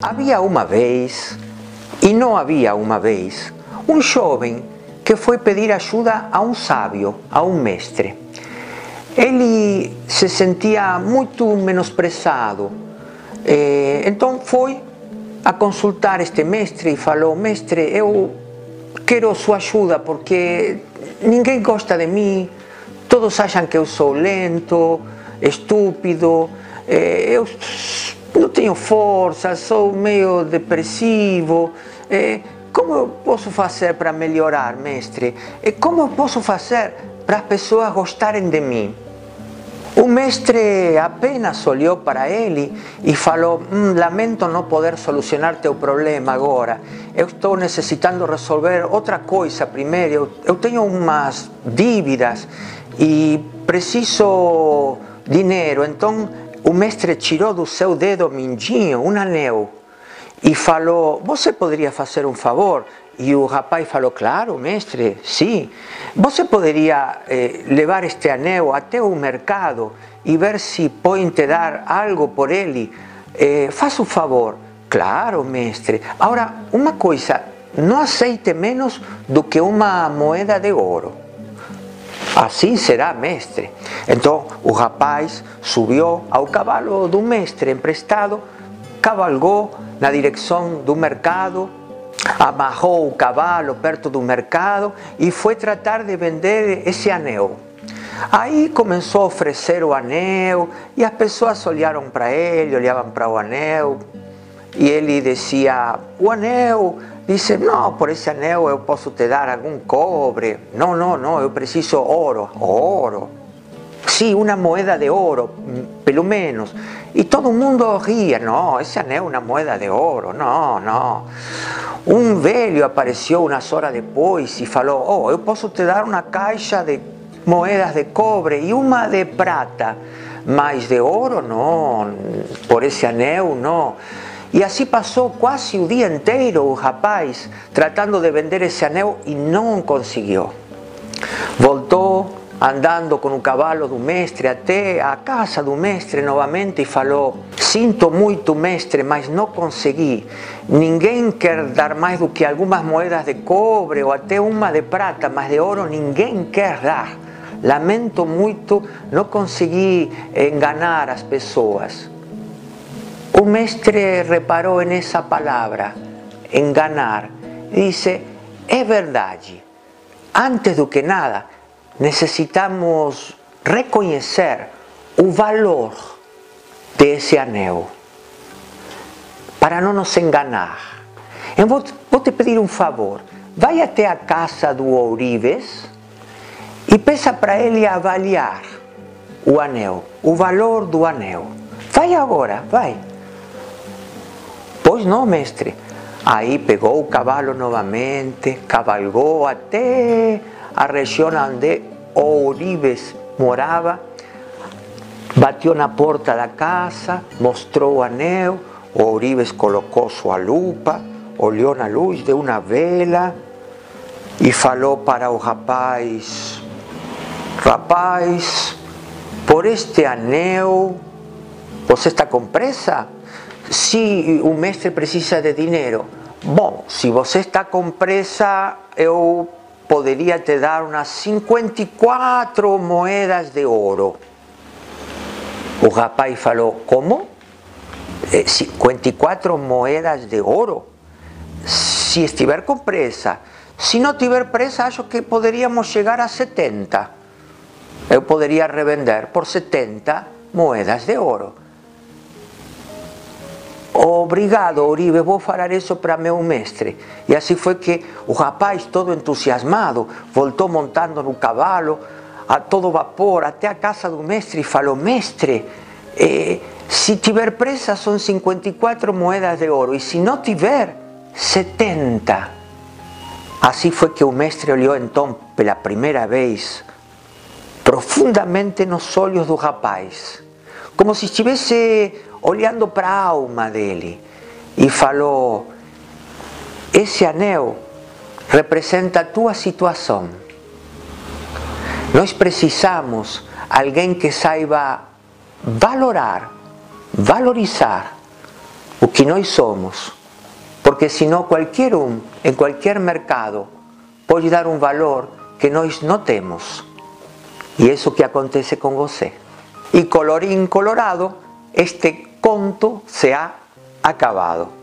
Havia uma vez, e não havia uma vez, um jovem que foi pedir ajuda a um sábio, a um mestre. Ele se sentia muito menosprezado, eh, então foi a consultar este mestre e falou: Mestre, eu quero sua ajuda porque ninguém gosta de mim, todos acham que eu sou lento, estúpido, eh, não tenho força, sou meio depressivo. Eh, como eu posso fazer para melhorar, mestre? Eh, como eu posso fazer para as pessoas gostarem de mim? O mestre apenas olhou para ele e falou: "Hum, Lamento não poder solucionar teu problema agora. Eu estou necessitando resolver outra coisa primeiro. Eu, eu tenho umas dívidas e preciso dinheiro. Então o mestre tirou do seu dedo mindinho um anel e falou: Você poderia fazer um favor? E o rapaz falou: Claro, mestre, sim. Você poderia eh, levar este anel até o mercado e ver se podem te dar algo por ele? Eh, faça um favor. Claro, mestre. Agora, uma coisa: não aceite menos do que uma moeda de ouro. Assim será, mestre. Então o rapaz subiu ao cavalo do mestre emprestado, cavalgou na direção do mercado, amarrou o cavalo perto do mercado e foi tratar de vender esse anel. Aí começou a oferecer o anel e as pessoas olharam para ele, olhavam para o anel e ele dizia: O anel Dice, não, por esse anel eu posso te dar algum cobre. Não, não, não, eu preciso ouro. Ouro. Sim, uma moeda de ouro, pelo menos. E todo mundo ria, não, esse anel é uma moeda de ouro. Não, não. Um velho apareceu umas horas depois e falou, oh, eu posso te dar uma caixa de moedas de cobre e uma de prata. Mas de ouro, não. Por esse anel, não. E assim passou quase o dia inteiro o rapaz tratando de vender esse anel e não conseguiu. Voltou andando com o cavalo do mestre até a casa do mestre novamente e falou: Sinto muito, mestre, mas não consegui. Ninguém quer dar mais do que algumas moedas de cobre ou até uma de prata, mas de ouro ninguém quer dar. Lamento muito, não consegui enganar as pessoas. O mestre reparou nessa palavra, enganar. Dice, é verdade. Antes do que nada, necessitamos reconhecer o valor desse anel para não nos enganar. Eu vou, vou te pedir um favor. Vai até a casa do Ourives e peça para ele avaliar o anel, o valor do anel. Vai agora, vai. Pois não, mestre. Aí pegou o cavalo novamente, cavalgou até a região onde Ourives morava, bateu na porta da casa, mostrou o anel, Ourives colocou sua lupa, olhou na luz de uma vela e falou para o rapaz: Rapaz, por este anel, você está com pressa? Se o mestre precisa de dinheiro, bom, se você está com pressa, eu poderia te dar umas 54 moedas de ouro. O rapaz falou: Como? 54 moedas de ouro? Se estiver com pressa. Se não tiver pressa, acho que poderíamos chegar a 70. Eu poderia revender por 70 moedas de ouro. Obrigado, Oribe, vou falar isso para meu mestre. E assim foi que o rapaz, todo entusiasmado, voltou montando no cavalo, a todo vapor, até a casa do mestre e falou: Mestre, eh, se tiver pressa são 54 moedas de ouro, e se não tiver, 70. Assim foi que o mestre olhou então pela primeira vez profundamente nos olhos do rapaz, como se estivesse olhando para a alma dele e falou: Esse anel representa a tua situação. Nós precisamos alguém que saiba valorar, valorizar o que nós somos, porque senão qualquer um, em qualquer mercado, pode dar um valor que nós não temos. E isso que acontece com você. E colorín colorado, este conto se ha acabado.